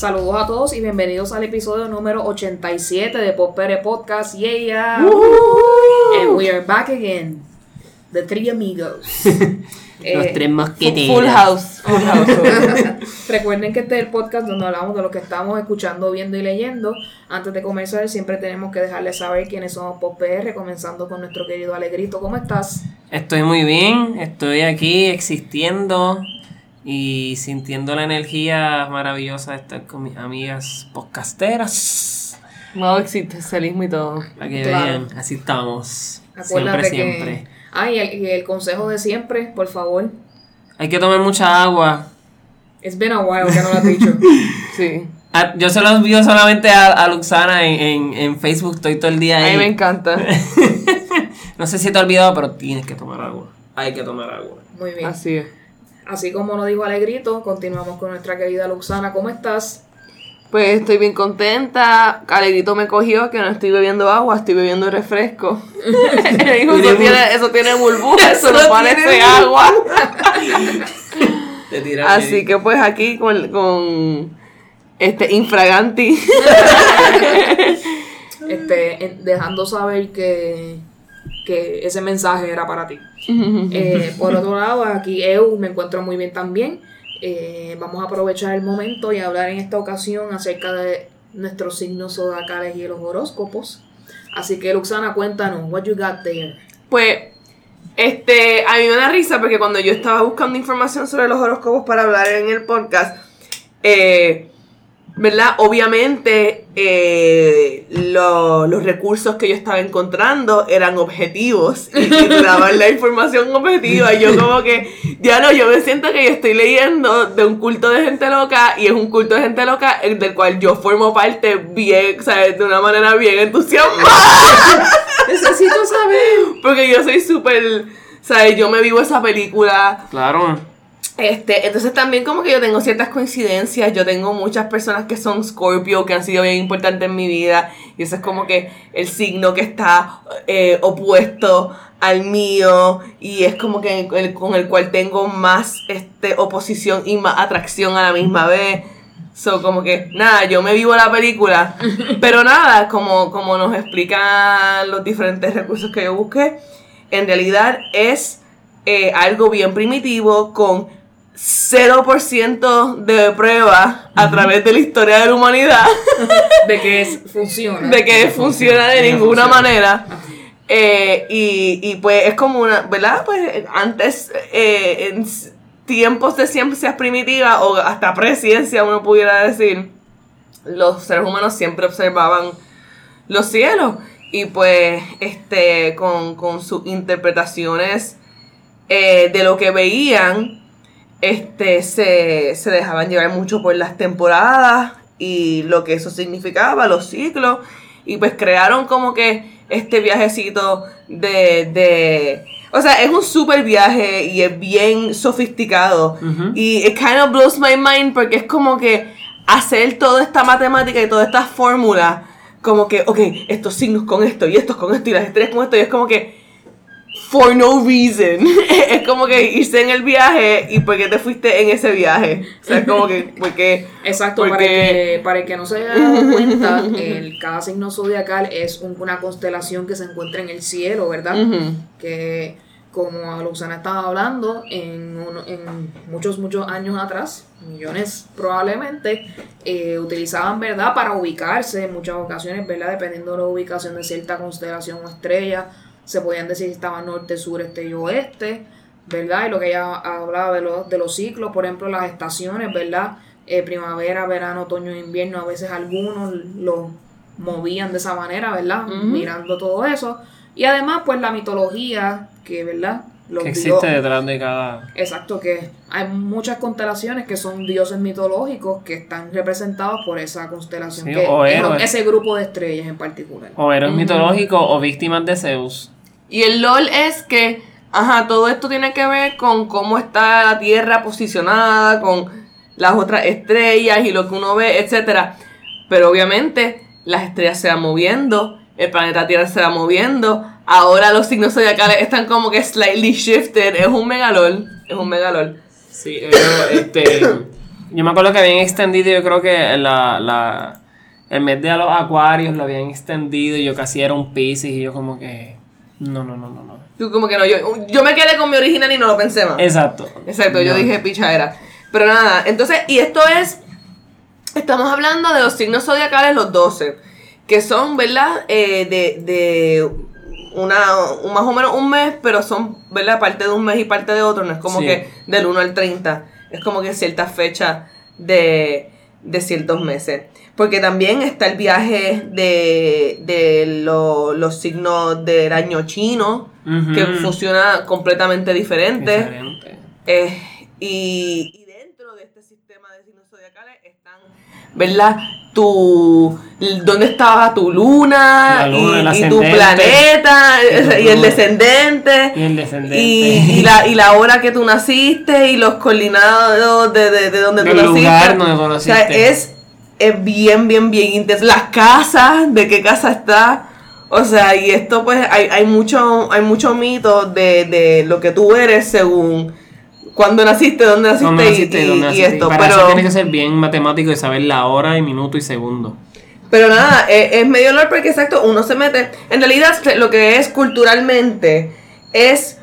Saludos a todos y bienvenidos al episodio número 87 de Popere Podcast. Yeah, yeah. And we are back again. The three amigos. Los Eh, tres mosqueteros. Full house. Full house. Recuerden que este es el podcast donde hablamos de lo que estamos escuchando, viendo y leyendo. Antes de comenzar, siempre tenemos que dejarles saber quiénes somos PopR, comenzando con nuestro querido Alegrito. ¿Cómo estás? Estoy muy bien, estoy aquí existiendo y sintiendo la energía maravillosa de estar con mis amigas podcasteras. Nuevo existencialismo y todo. Para que Claro. vean, así estamos. Acuérdate siempre, que. siempre. Ah, y el, y el consejo de siempre, por favor. Hay que tomar mucha agua. It's been a while que no lo has dicho. Sí. Ah, Yo se los envío solamente a, a Luxana en, en, en Facebook, estoy todo el día A ahí. mí me encanta. no sé si te he olvidado, pero tienes que tomar agua. Hay que tomar agua. Muy bien. Así es. Así como nos dijo Alegrito, continuamos con nuestra querida Luxana. ¿Cómo estás? Pues estoy bien contenta. Alegrito me cogió que no estoy bebiendo agua, estoy bebiendo refresco. Dijo, eso tiene, eso tiene burbujas, eso no parece tiene agua. Te tiras Así que pues aquí con, con este infraganti. Este, dejando saber que, que ese mensaje era para ti. Eh, por otro lado, aquí Eu me encuentro muy bien también. Eh, vamos a aprovechar el momento y hablar en esta ocasión acerca de nuestros signos zodiacales y los horóscopos. Así que Luxana, cuéntanos, what you got there? Pues, este, a mí me da risa porque cuando yo estaba buscando información sobre los horóscopos para hablar en el podcast, eh, ¿verdad? Obviamente eh, lo- los recursos que yo estaba encontrando eran objetivos y, daban la información objetiva. Y yo como que, ya no, yo me siento que yo estoy leyendo de un culto de gente loca y es un culto de gente loca eh, del cual yo formo parte bien, ¿sabes? De una manera bien entusiasmada. Necesito saber. Porque yo soy súper, ¿sabes? Yo me vivo esa película. Claro. Este, entonces también como que yo tengo ciertas coincidencias. Yo tengo muchas personas que son Scorpio, que han sido bien importantes en mi vida. Y eso es como que el signo que está eh, opuesto al mío. Y es como que el, con el cual tengo más este, oposición y más atracción a la misma vez. So, como que, nada, yo me vivo la película. Pero nada, como, como nos explican los diferentes recursos que yo busqué, en realidad es eh, algo bien primitivo con 0% de prueba a través de la historia de la humanidad De que es, funciona. de que funciona de ninguna funciona. manera. Eh, y, y pues es como una, ¿verdad? Pues antes, eh, en tiempos de ciencias primitivas o hasta preciencia, uno pudiera decir, los seres humanos siempre observaban los cielos y pues este con, con sus interpretaciones eh, de lo que veían este se, se dejaban llevar mucho por las temporadas y lo que eso significaba, los ciclos. Y pues crearon como que este viajecito de, de o sea, es un super viaje y es bien sofisticado. Y it kind of blows my mind porque es como que hacer toda esta matemática y toda esta fórmula, como que, ok, estos signos con esto y estos con esto y las estrellas con esto, y es como que, for no reason. es como que irse en el viaje y por qué te fuiste en ese viaje. O sea, es como que, porque. Exacto, para, Porque- que, para el que no se haya dado cuenta, el, cada signo zodiacal es un- una constelación que se encuentra en el cielo, ¿verdad? Ujú. Que como Luxana estaba hablando, en, uno- en muchos, muchos años atrás, millones probablemente, eh, utilizaban, ¿verdad? Para ubicarse en muchas ocasiones, ¿verdad? Dependiendo de la ubicación de cierta constelación o estrella, se podían decir si estaba norte, sur, este y oeste, ¿verdad? Y lo que ella hablaba de los, de los ciclos, por ejemplo, las estaciones, ¿verdad? Eh, primavera, verano, otoño, invierno, a veces algunos lo movían de esa manera, ¿verdad? Mirando todo eso. Y además, pues la mitología, que, ¿verdad? Los Que existe detrás de cada. Exacto, que hay muchas constelaciones que son dioses mitológicos que están representados por esa constelación, Sí, que o héroes. ese grupo de estrellas en particular. O héroes mitológicos o víctimas de Zeus. Y el LOL es que, ajá, todo esto tiene que ver con cómo está la Tierra posicionada, con las otras estrellas y lo que uno ve, etcétera. Pero obviamente las estrellas se van moviendo, el planeta Tierra se va moviendo. Ahora los signos zodiacales están como que slightly shifted. Es un megalol. Es un megalol. Sí, ellos, este, Yo me acuerdo que habían extendido, yo creo que la, la, el mes de los acuarios lo habían extendido y yo casi era un Pisces y yo como que... No, no, no, no, no. Tú como que no, yo, yo me quedé con mi original y no lo pensé más. Exacto. Exacto, yo dije pichadera. Pero nada, entonces, y esto es, estamos hablando de los signos zodiacales, los 12, que son, ¿verdad? Eh, de, de una, un- más o menos un mes, pero son, ¿verdad? Parte de un mes y parte de otro, no es como Sí. que del 1 al 30, es como que ciertas fechas de, de ciertos meses. Porque también está el viaje de, de lo- los signos del año chino, que funciona completamente diferente. Diferente. Eh, y, y dentro de este sistema de signos zodiacales están, ¿verdad? Tu, ¿Dónde estaba tu luna? Luna, y, y tu planeta, Y el descendente. Y el descendente. Y, y la, y la hora que tú naciste y los coordinados de, de, de donde tú naciste. lugar donde tú O sea, es, es bien, bien, bien intenso. Las casas, de qué casa está. O sea, y esto pues hay, hay mucho, hay mucho mito de, de lo que tú eres según cuándo naciste, dónde naciste, ¿Dónde y- naciste? y, ¿Dónde y naciste? esto. Para eso Pero, tiene que ser bien matemático y saber la hora y minuto y segundo. pero nada, es, es medio olor porque exacto, uno se mete. En realidad, lo que es culturalmente es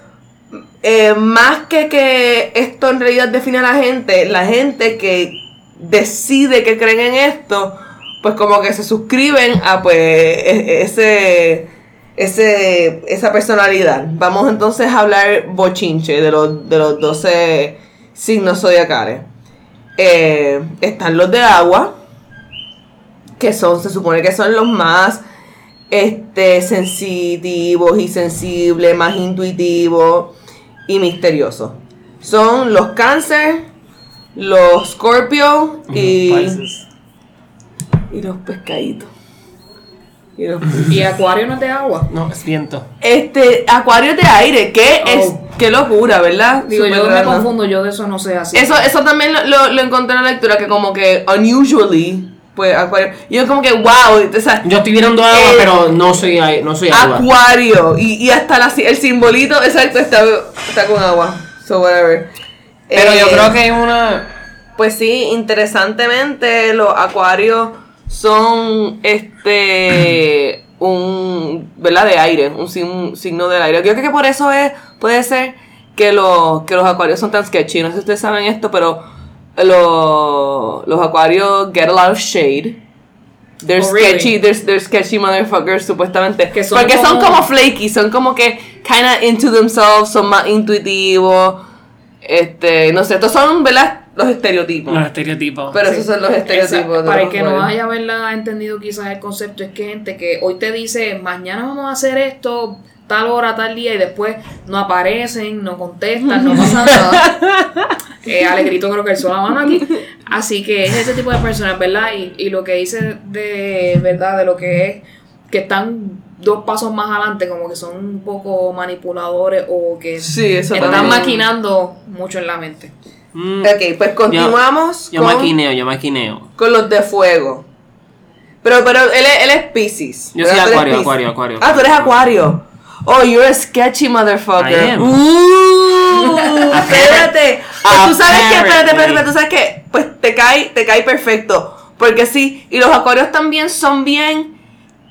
eh, más que que esto en realidad define a la gente, la gente que decide que creen en esto, pues como que se suscriben a pues e- ese, ese esa personalidad. Vamos entonces a hablar bochinche de los, de los 12 signos zodiacales. Eh, están los de agua, que son, se supone que son los más este, sensitivos y sensibles, más intuitivos y misteriosos. Son los cáncer, los scorpio y, y los pescaditos. Y Acuario no es de agua. No, es viento. este, acuario de aire, qué Oh. es, qué locura, ¿verdad? Digo, yo me confundo, yo de eso no sé así. Eso, eso también lo, lo, lo encontré en la lectura, que como que unusually, pues acuario. Y yo como que, wow, o sea, Yo estoy mirando agua, Eh, pero no soy, no soy agua. Acuario. Y, y hasta la- el simbolito, exacto, está, está con agua. So, whatever. Pero yo Eh, creo que hay una. Pues sí, interesantemente, los acuarios son este. un. ¿verdad? De aire, un, un signo del aire. Yo creo que por eso es. puede ser que, los que los acuarios son tan sketchy. No sé si ustedes saben esto, pero los, los acuarios get a lot of shade. They're Oh, really? sketchy, they're, they're sketchy motherfuckers, supuestamente. Son Porque son como- como flaky, son como que kinda into themselves, son más intuitivos. Este, no sé, estos son, ¿verdad? Los estereotipos. Los estereotipos. Pero Sí. esos son los estereotipos. de para el que no acuarios. haya haberla entendido quizás el concepto, es que gente que hoy te dice, mañana vamos a hacer esto, tal hora, tal día, y después no aparecen, no contestan, no pasa nada. Eh, Alegrito creo que él la mano aquí. Así que es ese tipo de personas, ¿verdad? Y, y lo que dice de verdad, de lo que es, que están dos pasos más adelante, como que son un poco manipuladores o que Sí, están también. maquinando mucho en la mente. Mm, Ok, pues continuamos yo con, maquineo, yo maquineo. con los de fuego. Pero, pero él es, él es Pisces. Yo soy acuario, acuario, acuario. Ah, tú eres acuario. Oh, you're a sketchy motherfucker. Uh, espérate. Pues tú sabes que, espérate, espérate, tú sabes que, pues te cae, te cae perfecto. Porque sí, y los acuarios también son bien.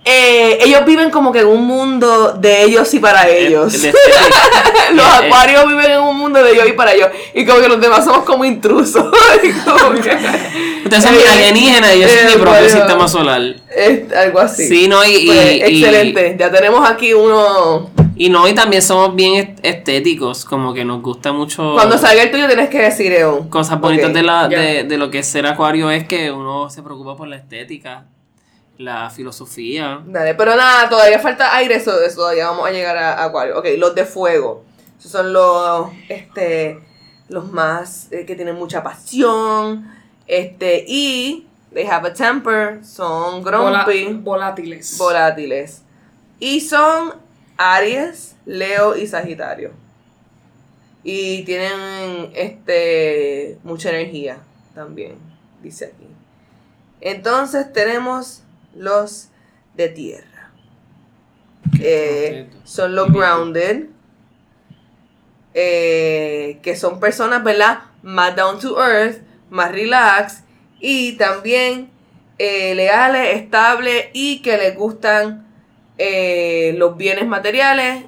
Eh, ellos viven como que en un mundo de ellos y para ellos. Eh, de- los eh, eh. acuarios viven en un mundo de ellos y para ellos. Y como que los demás somos como intrusos. Y como que- Ustedes son Eh, alienígenas y yo soy eh, mi propio sistema solar. Es algo así. Sí, no, y- Pues, y- y- excelente. Ya tenemos aquí uno. Y no, y también somos bien est- estéticos, como que nos gusta mucho. Cuando salga el tuyo tienes que decir Eon. Cosas bonitas de, la, de lo que es ser acuario es que uno se preocupa por la estética, la filosofía. Dale, pero nada, todavía falta aire, eso, eso todavía vamos a llegar a, a Acuario. Ok, los de fuego. Esos son los, este, los más eh, que tienen mucha pasión. Este, y they have a temper, son grumpy, volátiles. volátiles. Y son Aries, Leo y Sagitario. Y tienen este mucha energía también, dice aquí. Entonces tenemos los de tierra. Eh, son los grounded. eh, que son personas, ¿verdad? Más down to earth, más relax y también eh, leales, estables y que les gustan los bienes materiales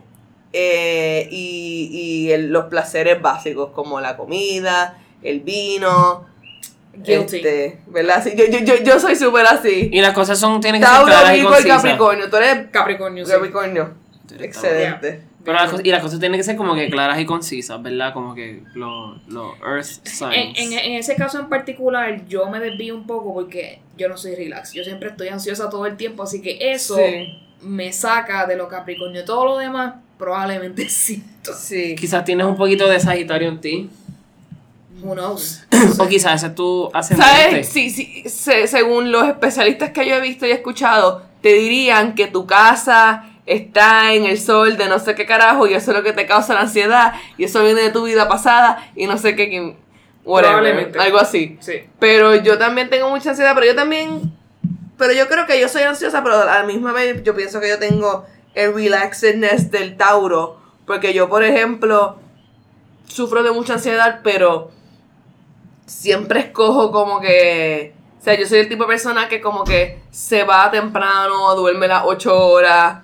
y, y el- los placeres básicos como la comida, el vino. Guilty. Este, ¿verdad? Sí, yo, yo, yo, yo soy súper así. Y las cosas son, tienen que ser Tauro, claras y concisas. Capricornio. Tú eres Capricornio, sí. Capricornio. Excelente. Pero las cosas, y las cosas tienen que ser como que claras y concisas, ¿verdad? Como que los los Earth En, signs. en, en ese caso en particular, yo me desvío un poco porque yo no soy relax. Yo siempre estoy ansiosa todo el tiempo, así que eso Sí. me saca de lo Capricornio. Todo lo demás, probablemente sí. Sí. Quizás tienes un poquito de Sagitario en ti. Who knows? O quizás ese es tu ascendente. ¿Sabes? Sí, sí, se- según los especialistas que yo he visto y he escuchado, te dirían que tu casa está en el sol de no sé qué carajo y eso es lo que te causa la ansiedad y eso viene de tu vida pasada y no sé qué, whatever, Probablemente. algo así. Sí. Pero yo también tengo mucha ansiedad, pero yo también, pero yo creo que yo soy ansiosa, pero a la misma vez yo pienso que yo tengo el relaxedness del Tauro, porque yo, por ejemplo, sufro de mucha ansiedad, pero siempre escojo como que, o sea, yo soy el tipo de persona que como que se va temprano, duerme las 8 horas.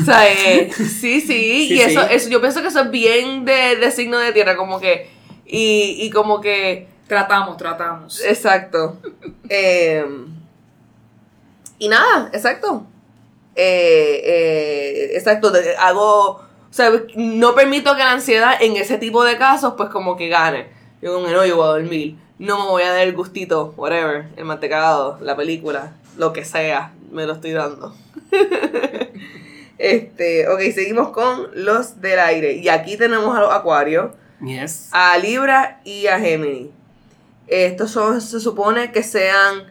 O sea, eh, sí, sí, Sí, y eso, sí. eso, yo pienso que eso es bien de, de signo de tierra, como que, y, y como que, Tratamos, tratamos. Exacto. Eh, y nada, exacto. Eh, eh, exacto, hago, o sea, no permito que la ansiedad en ese tipo de casos, pues como que gane. Yo como que no, yo voy a dormir. No me voy a dar el gustito, whatever, el mantecado, la película, lo que sea, me lo estoy dando. este, ok, seguimos con los del aire. Y aquí tenemos a los acuarios Yes. a Libra y a Gemini. Estos son, se supone que sean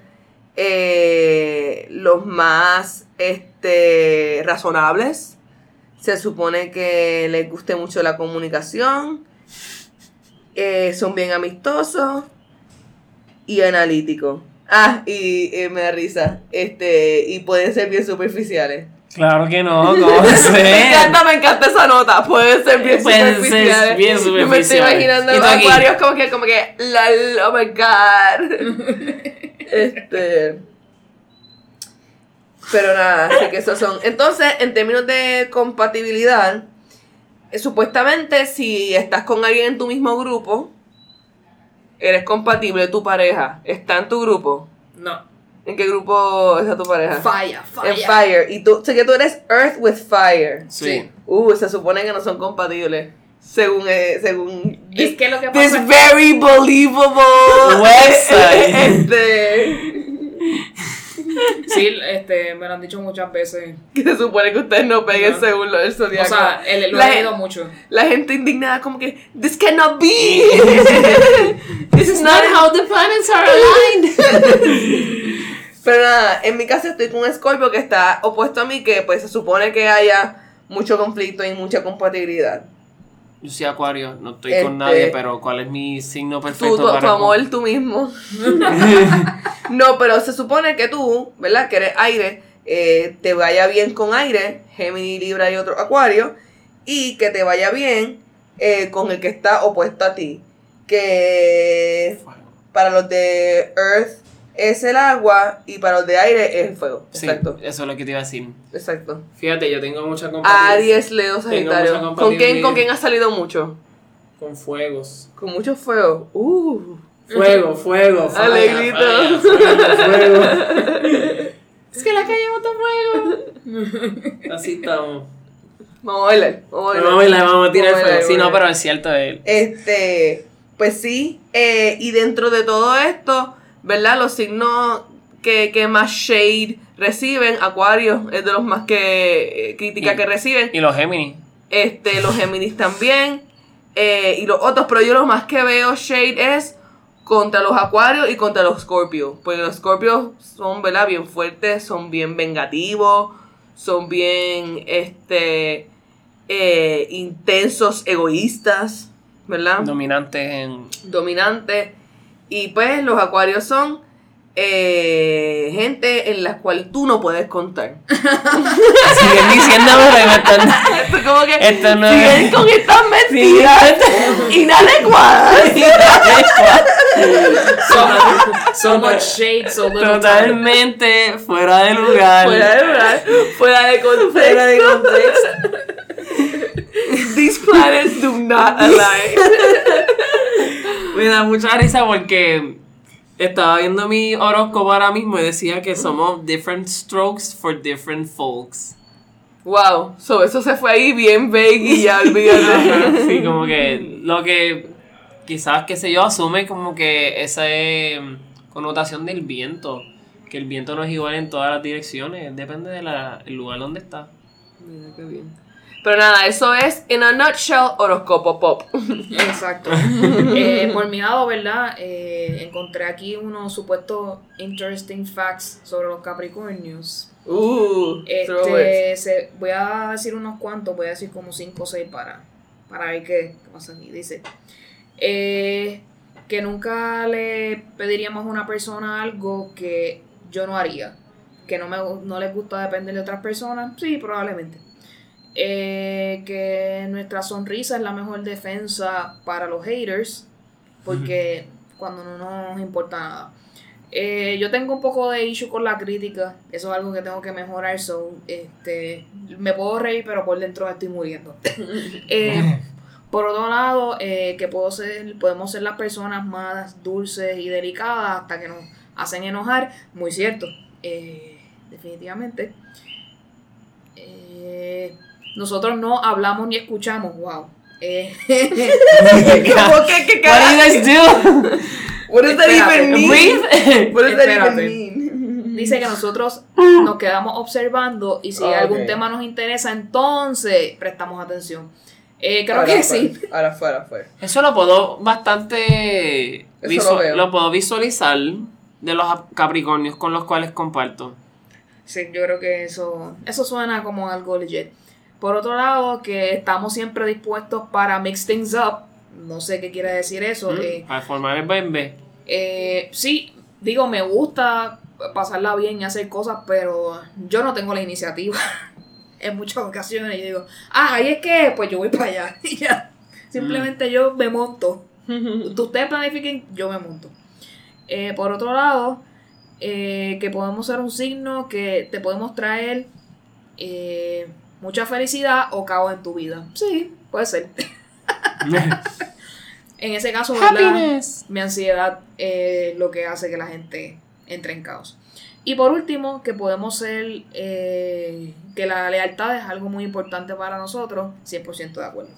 eh, los más este, razonables. Se supone que les guste mucho la comunicación. Eh, son bien amistosos y analíticos. Ah, y eh, me da risa. Este, y pueden ser bien superficiales. Claro que no, ¿cómo a Me ser? encanta, me encanta esa nota. Pueden ser bien Pueden ser superficiales. bien Yo me estoy superficiales. imaginando acuarios como que, como que, oh my god. este. Pero nada, así que esos son. Entonces, en términos de compatibilidad, supuestamente si estás con alguien en tu mismo grupo, eres compatible, tu pareja está en tu grupo. No. ¿En qué grupo está tu pareja? Falla, falla. En Fire. Y tú, sé que tú eres Earth with Fire. Sí. Uh, se supone que no son compatibles. Según, eh, según. Es que lo que This pasa es very believable. Website. este. Sí, este, me lo han dicho muchas veces. Que se supone que ustedes no peguen No. según lo del O zodiaco. sea, él, lo La he mucho. La gente indignada, como que. This cannot be. This is not how the planets are aligned. Pero nada, en mi caso estoy con un Scorpio que está opuesto a mí, que pues se supone que haya mucho conflicto y mucha compatibilidad. Yo soy Acuario, no estoy Este- con nadie, pero ¿cuál es mi signo Tú, perfecto tu, tu para amor, tú mismo. no, pero se supone que tú, ¿verdad? Que eres aire, eh, te vaya bien con aire, Gemini, Libra y otro Acuario, y que te vaya bien eh, con el que está opuesto a ti. Que para los de Earth es el agua y para los de aire es el fuego. Sí, Exacto, eso es lo que te iba a decir. exacto. Fíjate, yo tengo mucha compatibilidad Aries, Leo, Sagitario. mucha ¿Con quién. ¿Con quién has salido mucho? con fuegos. Con mucho fuego. Uh. Fuego, fuego, fuego. Alegrito. fuego, fuego. Es que la calle bota fuego. Así estamos. Vamos a bailar. Vamos a bailar. Vamos a bailar, vamos a tirar Vamos a fuego. bailar, Sí, no, pero es cierto. eh, Este, pues sí, eh, y dentro de todo esto, ¿verdad? Los signos que, que más shade reciben, Acuario es de los más que eh, crítica Y- que reciben, Y los Géminis. este, los Géminis también, eh, y los otros, pero yo lo más que veo shade es contra los Acuarios y contra los Scorpios, porque los Scorpios son, ¿verdad? Bien fuertes, son bien vengativos, son bien, este, eh, intensos, egoístas, ¿verdad? Dominantes en. dominante. Y pues los acuarios son eh, gente en la cual tú no puedes contar. Siguen diciéndome que me están- Esto como que Esto no siguen es- con estas mentiras inadecuadas. So, so much shade, so little time. Totalmente fuera de lugar. Fuera de lugar, fuera de contexto. Fuera de contexto. These planets do not align. Me da mucha risa porque estaba viendo mi horóscopo ahora mismo y decía que somos different strokes for different folks. Wow, so eso se fue ahí bien vague y ya olvídate. Sí, como que lo que quizás, qué sé yo, asume como que esa eh, connotación del viento. Que el viento no es igual en todas las direcciones, depende del lugar donde está. Mira qué bien. Pero nada, eso es, in a nutshell, horóscopo pop. Exacto. Eh, por mi lado, ¿verdad? Eh, encontré aquí unos supuestos interesting facts sobre los Capricornios. Uh. Este, se- voy a decir unos cuantos, voy a decir como 5 o 6 para, para ver qué, qué pasa aquí. Dice eh, que nunca le pediríamos a una persona algo que yo no haría. Que no, me, no les gusta depender de otras personas. Sí, probablemente. Eh, que nuestra sonrisa es la mejor defensa para los haters. Porque cuando no nos importa nada. Eh, yo tengo un poco de issue con la crítica. Eso es algo que tengo que mejorar. So, este, me puedo reír, pero por dentro estoy muriendo. Eh, por otro lado, que puedo ser, podemos ser las personas más dulces y delicadas hasta que nos hacen enojar. Muy cierto. Definitivamente. Eh, nosotros no hablamos ni escuchamos. Wow. Eh, ¿Cómo que, qué What do? What does that even mean? What does that even mean? dice que nosotros nos quedamos observando y si algún tema nos interesa, entonces prestamos atención. Eh, creo Ahora que fue, sí. Ahora fue, ahora fue. Eso lo puedo bastante Eso lo veo. lo puedo visualizar de los Capricornios con los cuales comparto. Sí, yo creo que eso, eso suena como algo legit. Por otro lado, que estamos siempre dispuestos para mix things up. No sé qué quiere decir eso. ¿Mm? eh, Para formar el bebé. eh, sí, digo, me gusta pasarla bien y hacer cosas, pero yo no tengo la iniciativa. en muchas ocasiones yo digo, ah, ahí es que, pues yo voy para allá. Y ya. Simplemente yo me monto. Ustedes planifiquen, yo me monto. Eh, por otro lado, eh, que podemos ser un signo que te podemos traer mucha felicidad o caos en tu vida. Sí, puede ser. En ese caso, mi ansiedad es lo que hace que la gente entre en caos. Y por último, que podemos ser, eh, que la lealtad es algo muy importante para nosotros, 100% de acuerdo.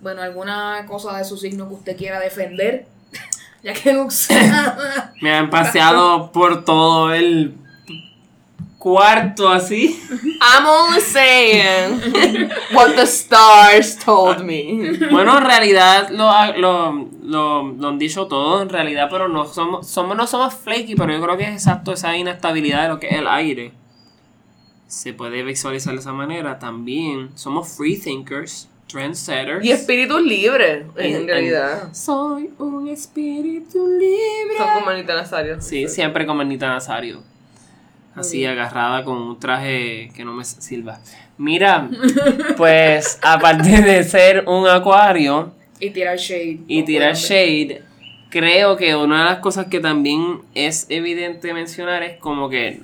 Bueno, ¿alguna cosa de su signo que usted quiera defender? ya que no sé. Me han paseado por todo el cuarto así. I'm only saying what the stars told me. Bueno, en realidad lo, lo, lo, lo han dicho todo, en realidad, pero no somos, somos, no somos flaky, pero yo creo que es exacto esa inestabilidad de lo que es el aire. Se puede visualizar de esa manera. También somos free thinkers, trendsetters. Y espíritus libres, en, En- realidad. Soy un espíritu libre. Son como Anita Nazario. Sí, siempre con Bernita Nazario. Así bien. agarrada con un traje que no me sirva. Mira, pues aparte de ser un acuario y tirar shade. y tirar shade, creo que una de las cosas que también es evidente mencionar es como que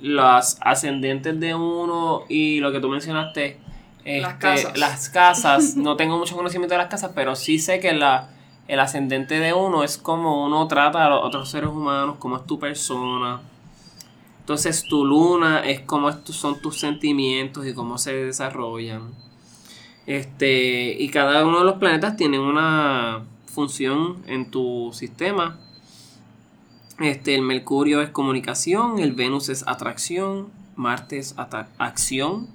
los ascendentes de uno y lo que tú mencionaste, Las este, casas. las casas, no tengo mucho conocimiento de las casas, pero sí sé que la, el ascendente de uno es como uno trata a los otros seres humanos, como es tu persona. Entonces tu luna es como es tu- son tus sentimientos y cómo se desarrollan. Este, y cada uno de los planetas tiene una función en tu sistema. Este, el Mercurio es comunicación, el Venus es atracción, Marte es acción,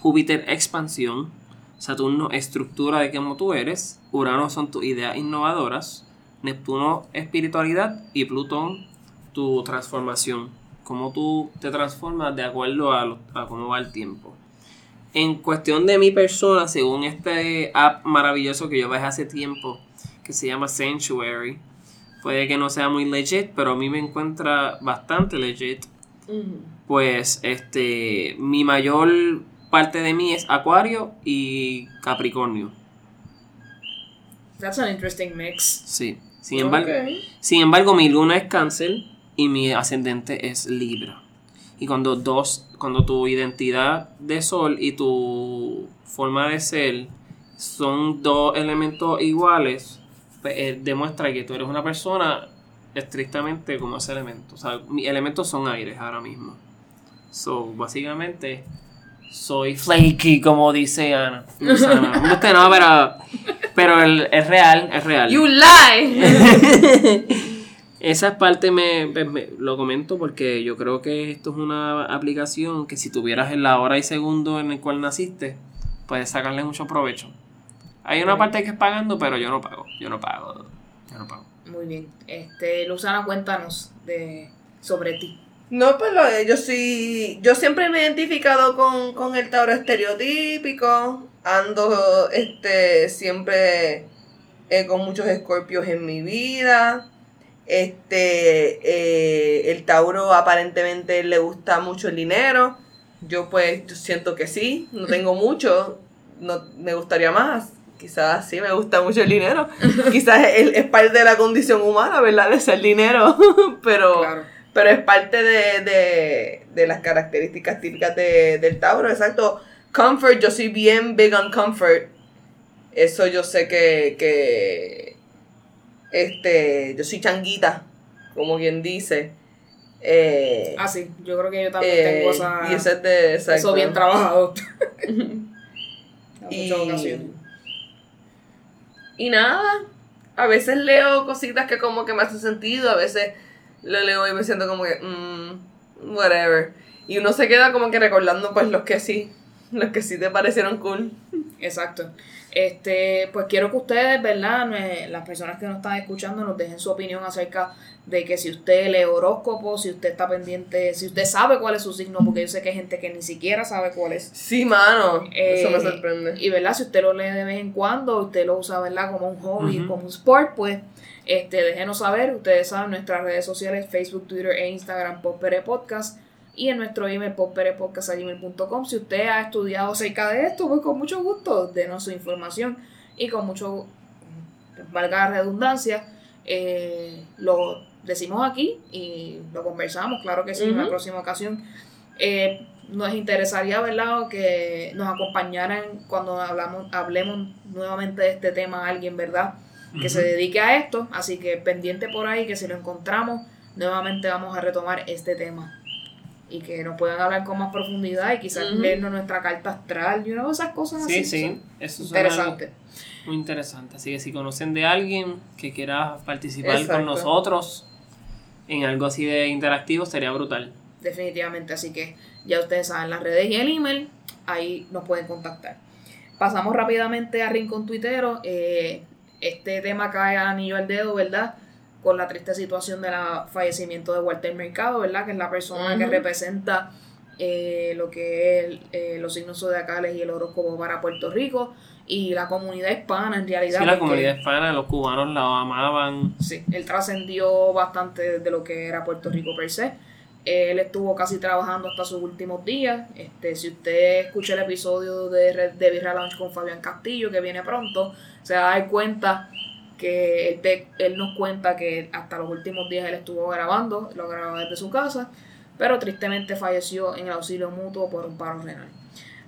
Júpiter expansión, Saturno estructura de cómo tú eres, Urano son tus ideas innovadoras, Neptuno espiritualidad y Plutón tu transformación, cómo tú te transformas de acuerdo a, lo- a cómo va el tiempo. En cuestión de mi persona, según este app maravilloso que yo bajé hace tiempo, que se llama Sanctuary, puede que no sea muy legit, pero a mí me encuentra bastante legit. Pues este, mi mayor parte de mí es Acuario y Capricornio. That's an interesting mix. Sí. Sin embargo, sin embargo, mi luna es Cáncer y mi ascendente es Libra. Y cuando dos, cuando tu identidad de sol y tu forma de ser son dos elementos iguales, pues, eh, demuestra que tú eres una persona estrictamente como ese elemento. O sea, mis elementos son aires ahora mismo. So, básicamente, soy flaky, como dice Ana. No, no, no, usted no, pero, pero es real, es real. You lie! Esa parte me, me- me- lo comento porque yo creo que esto es una aplicación que si tuvieras en la hora y segundo en el cual naciste, puedes sacarle mucho provecho. Hay una parte que es pagando, pero yo no pago. Yo no pago. Yo no pago. Muy bien. Este, Luzana, cuéntanos de, sobre ti. No, pues lo de- yo sí, yo siempre me he identificado con, con el Tauro estereotípico, ando este siempre eh, con muchos escorpios en mi vida, este, eh, el Tauro aparentemente le gusta mucho el dinero, yo pues yo siento que sí, no tengo mucho, no, me gustaría más, quizás sí me gusta mucho el dinero, quizás es, es parte de la condición humana, ¿verdad? De ser dinero, pero... Claro. Pero es parte de, de, de las características típicas de, del Tauro, exacto. Comfort, yo soy bien big on comfort. Eso yo sé que, que este, yo soy changuita, como quien dice. Eh, Ah, sí, yo creo que yo también eh, tengo esa, y eso es de exacto. eso bien trabajado. Y-. Y nada, a veces leo cositas que como que me hacen sentido, a veces lo leo y me siento como que, mm, whatever. Y uno se queda como que recordando pues los que sí, los que sí te parecieron cool. Exacto. Este, pues quiero que ustedes, ¿verdad? Me- Las personas que nos están escuchando nos dejen su opinión acerca de que si usted lee horóscopo, si usted está pendiente, si usted sabe cuál es su signo, porque yo sé que hay gente que ni siquiera sabe cuál es. Sí, mano, eso me Eh, sorprende. Y verdad, si usted lo lee de vez en cuando, usted lo usa, ¿verdad? Como un hobby, como un sport, pues este, déjenos saber. Ustedes saben nuestras redes sociales, Facebook, Twitter e Instagram, Popere Podcast. Y en nuestro email, popperepodcast.gmail.com. Si usted ha estudiado acerca de esto, pues con mucho gusto, denos su información. Y con mucho, valga la redundancia, eh, lo decimos aquí y lo conversamos, claro que sí, en la próxima ocasión. Eh, nos interesaría, ¿verdad?, que nos acompañaran cuando hablamos, hablemos nuevamente de este tema a alguien, ¿verdad?, que se dedique a esto. Así que pendiente por ahí, que si lo encontramos, nuevamente vamos a retomar este tema. Y que nos puedan hablar con más profundidad y quizás leernos nuestra carta astral y una de esas cosas Sí, así. sí. son Eso suena Interesante. muy interesante. Así que si conocen de alguien que quiera participar Exacto. con nosotros en algo así de interactivo, sería brutal. definitivamente. Así que ya ustedes saben las redes y el email, ahí nos pueden contactar. Pasamos rápidamente a Rincón Tuitero. Eh, este tema cae a anillo al dedo, ¿verdad? Con la triste situación del fallecimiento de Walter Mercado, ¿verdad? Que es la persona que representa eh, lo que es eh, los signos zodiacales y el horóscopo para Puerto Rico y la comunidad hispana en realidad. Sí, la comunidad hispana, los cubanos la amaban. Sí, él trascendió bastante de lo que era Puerto Rico per se. Él estuvo casi trabajando hasta sus últimos días. Este, si usted escucha el episodio de, de Birra Lounge con Fabián Castillo, que viene pronto, se va a dar cuenta que él, te- él nos cuenta que hasta los últimos días él estuvo grabando, lo grababa desde su casa, pero tristemente falleció en el auxilio mutuo por un paro renal.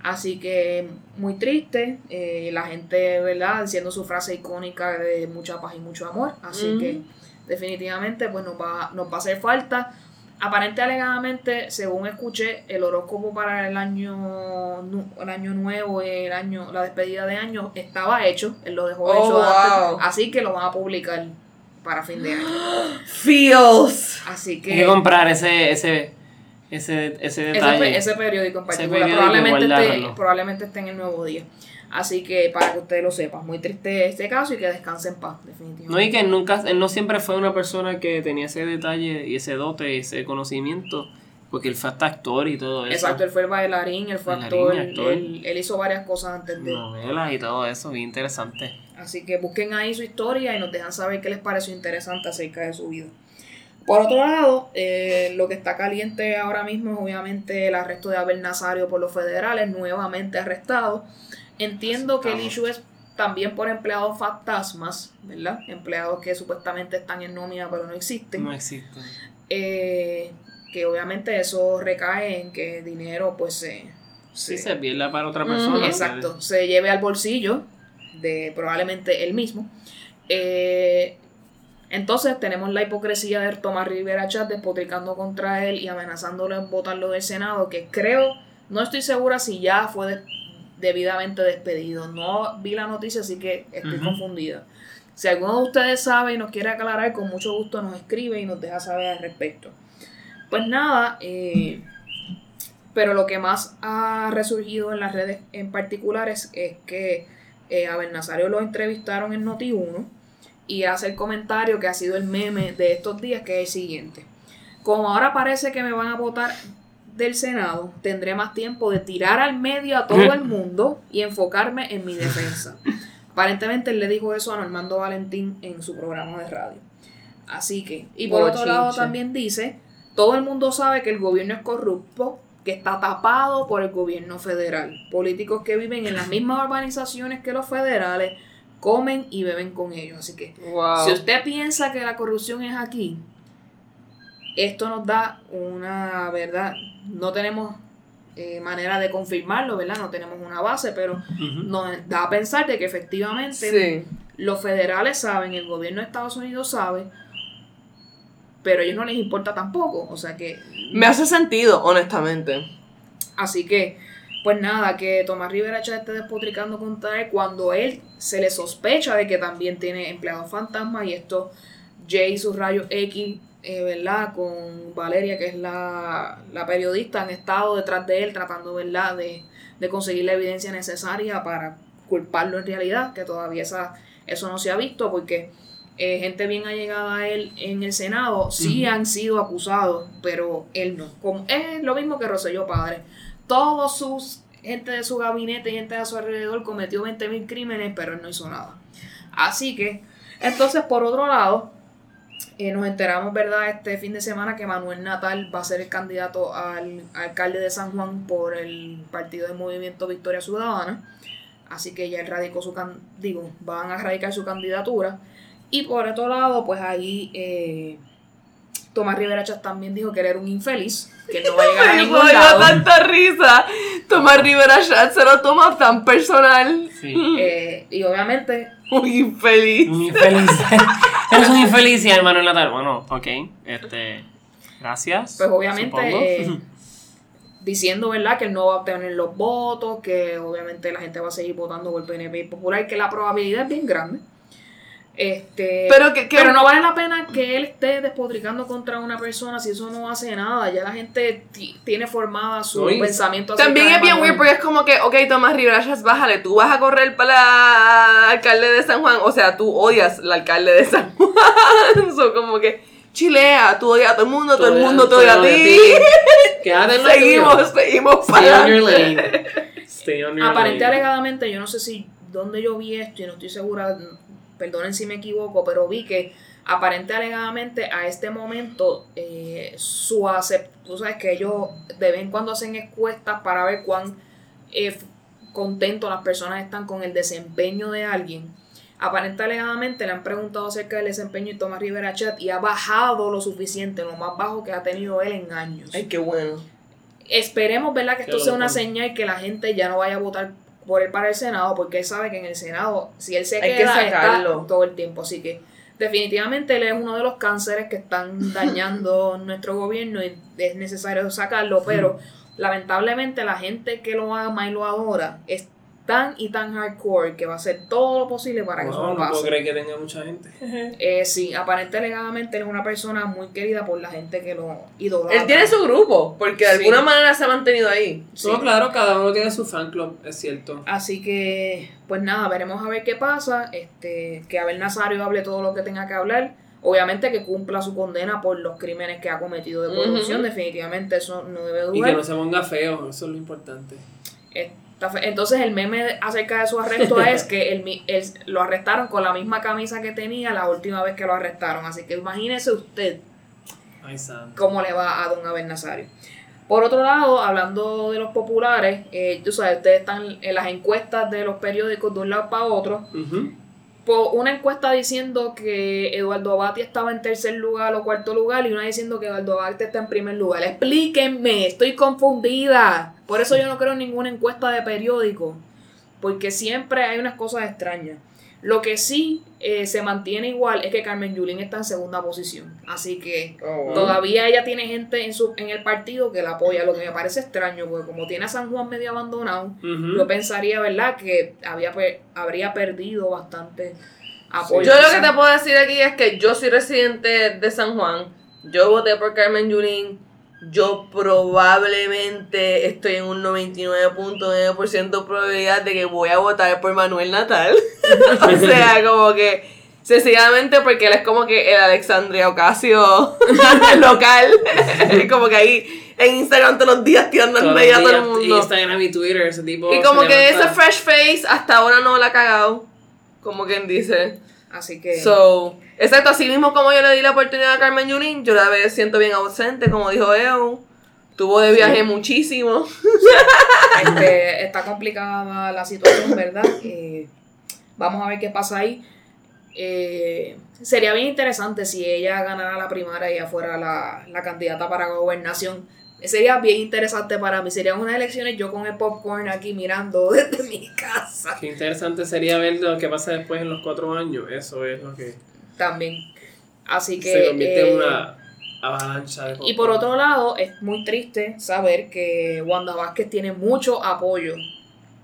Así que muy triste, eh, la gente, ¿verdad? Diciendo su frase icónica de mucha paz y mucho amor. Así que definitivamente pues nos va, nos va a hacer falta. Aparente alegadamente, según escuché, el horóscopo para el año el año nuevo, el año, la despedida de año, estaba hecho. Él lo dejó Oh, hecho antes. wow. Así que lo van a publicar para fin de año. Feels. Así Hay que que comprar ese, ese, ese, ese detalle. ese periódico en Ese particular periódico probablemente, esté, probablemente esté en el nuevo día. Así que para que usted lo sepa, muy triste este caso y que descanse en paz, definitivamente. No, y que él nunca, él no siempre fue una persona que tenía ese detalle y ese dote, ese conocimiento Porque él fue hasta actor y todo eso. Exacto, él fue el bailarín, él fue Bailarín actor, y actor. Él, él hizo varias cosas antes de... Novelas y todo eso, bien interesante. Así que busquen ahí su historia y nos dejan saber qué les pareció interesante acerca de su vida. Por otro lado, eh, lo que está caliente ahora mismo es obviamente el arresto de Abel Nazario por los federales, nuevamente arrestado. Entiendo que el issue es también por empleados fantasmas, ¿verdad? Empleados que supuestamente están en nómina pero no existen. No existe. Eh, que obviamente eso recae en que dinero pues se... Sí, se- se pierda para otra persona. Exacto, se lleve al bolsillo de probablemente él mismo. Eh, entonces tenemos la hipocresía de Tomás Rivera Chat despotricando contra él y amenazándolo en votarlo del Senado, que creo, no estoy segura si ya fue de- debidamente despedido. No vi la noticia, así que estoy confundida. Si alguno de ustedes sabe y nos quiere aclarar, con mucho gusto nos escribe y nos deja saber al respecto. Pues nada, eh, pero lo que más ha resurgido en las redes en particular es, es que eh, a Ben Nazario lo entrevistaron en Noti1 y hace el comentario que ha sido el meme de estos días, que es el siguiente. Como ahora parece que me van a votar del Senado, tendré más tiempo de tirar al medio a todo el mundo y enfocarme en mi defensa. Aparentemente él le dijo eso a Normando Valentín en su programa de radio. Así que, y por otro lado también dice, todo el mundo sabe que el gobierno es corrupto, que está tapado por el gobierno federal. Políticos que viven en las mismas urbanizaciones que los federales comen y beben con ellos. Así que Wow. si usted piensa que la corrupción es aquí, esto nos da una verdad. No tenemos eh, manera de confirmarlo, ¿verdad? No tenemos una base, pero nos da a pensar de que efectivamente Sí. los federales saben, el gobierno de Estados Unidos sabe, pero a ellos no les importa tampoco. O sea que Me hace sentido, honestamente. Así que, pues nada, que Tomás Rivera Chávez esté despotricando contra él cuando él se le sospecha de que también tiene empleados fantasmas y esto Jay y sus rayos X, eh, ¿verdad? Con Valeria, que es la, la periodista, han estado detrás de él tratando, ¿verdad? De, de conseguir la evidencia necesaria para culparlo en realidad, que todavía esa, eso no se ha visto porque eh, gente bien allegada a él en el Senado sí han sido acusados, pero él no. Como, es lo mismo que Roselló Padre. Todos sus gente de su gabinete y gente de su alrededor cometió 20.000 crímenes, pero él no hizo nada. Así que, entonces, por otro lado, eh, nos enteramos, ¿verdad?, este fin de semana que Manuel Natal va a ser el candidato al alcalde de San Juan por el partido de Movimiento Victoria Ciudadana. Así que ya él radicó su can digo, van a radicar su candidatura. Y por otro lado, pues ahí eh, Tomás Rivera Chávez también dijo que él era un infeliz, que no va a llegar a Me ningún lado. tanta risa. Tomás Rivera Chat se lo toma tan personal. Sí. Eh, y obviamente, Muy infeliz. Un infeliz. Eres un infeliz y hermano en la tarde. Bueno, ok. Este. Gracias. pues obviamente eh, diciendo, ¿verdad?, que él no va a obtener los votos, que obviamente la gente va a seguir votando por PNP y Popular, que la probabilidad es bien grande. Este, Pero que, que Pero no vale la pena que él esté despotricando contra una persona si eso no hace nada. Ya la gente ti- tiene formada su pensamiento También es bien weird porque es como que, ok, Tomás Rivera, Chats, bájale, tú vas a correr para la alcalde de San Juan, o sea, tú odias al alcalde de San Juan, so, como que, chilea, tú odias a todo el mundo, todo el mundo te odia a ti, Quédate seguimos, tuyo. seguimos Stay para on your adelante. lane. Stay on your Aparente lane. alegadamente, yo no sé si dónde yo vi esto y no estoy segura, perdonen si me equivoco, pero vi que aparente alegadamente a este momento eh, su acept tú sabes que ellos de vez en cuando hacen encuestas para ver cuán eh, contentos las personas están con el desempeño de alguien. Aparente alegadamente le han preguntado acerca del desempeño de Tomás Rivera Chat y ha bajado lo suficiente, lo más bajo que ha tenido él en años. Ay, qué bueno. Esperemos, ¿verdad? Que Qué esto sea una señal que la gente ya no vaya a votar por él para el Senado, porque él sabe que en el Senado, si él se Hay que queda, sacarlo. está todo el tiempo. Así que definitivamente él es uno de los cánceres que están dañando nuestro gobierno y es necesario sacarlo, pero lamentablemente la gente que lo ama y lo adora es tan y tan hardcore que va a hacer todo lo posible para que eso Wow, no no puedo pase. creer que tenga mucha gente. Eh, sí, aparente alegadamente él es una persona muy querida por la gente que lo idolatra. Él tiene su grupo, porque de Sí. alguna manera se ha mantenido ahí. Sí. No, claro, cada uno tiene su fan club, es cierto. Así que, pues nada, veremos a ver qué pasa. Este, que Abel Nazario hable todo lo que tenga que hablar. Obviamente que cumpla su condena por los crímenes que ha cometido de corrupción, definitivamente eso no debe Y que dudar. no se ponga feo, eso es lo importante. Está fe- Entonces el meme acerca de su arresto es que el, lo arrestaron con la misma camisa que tenía la última vez que lo arrestaron. Así que imagínese usted Ay, cómo le va a don Abel Nazario. Por otro lado, hablando de los populares, eh, tú sabes, ustedes están en las encuestas de los periódicos de un lado para otro. Una encuesta diciendo que Eduardo Abati estaba en tercer lugar o cuarto lugar y una diciendo que Eduardo Abati está en primer lugar. Explíquenme, estoy confundida. Por eso yo no creo en ninguna encuesta de periódico. Porque siempre hay unas cosas extrañas. Lo que sí eh, se mantiene igual es que Carmen Yulín está en segunda posición. Así que todavía ella tiene gente en, su, en el partido que la apoya. Lo que me parece extraño, porque como tiene a San Juan medio abandonado, yo pensaría, ¿verdad?, que había habría perdido bastante apoyo. Yo lo que te puedo decir aquí es que yo soy residente de San Juan. Yo voté por Carmen Yulín. Yo probablemente estoy en un 99.9% de probabilidad de que voy a votar por Manuel Natal. o sea, como que sencillamente porque él es como que el Alexandria Ocasio local. como que ahí en Instagram todos los días tirando en medio a todo el mundo. Instagram y Twitter, ese tipo. Y como que ese fresh face hasta ahora no la ha cagado. Como quien dice. Así que... So, exacto, así mismo como yo le di la oportunidad a Carmen Yulín, yo la veo, siento bien ausente, como dijo Eo. Tuvo de viaje muchísimo. Este, está complicada la situación, ¿verdad? Eh, vamos a ver qué pasa ahí. Eh, sería bien interesante si ella ganara la primaria y ella fuera la, la candidata para gobernación. Sería bien interesante para mí. Serían unas elecciones yo con el popcorn aquí mirando desde mi casa. Qué interesante sería ver lo que pasa después en los cuatro años. Eso es lo que También. Así que... se convierte eh, en una avalancha de Y por otro lado, es muy triste saber que Wanda Vázquez tiene mucho apoyo,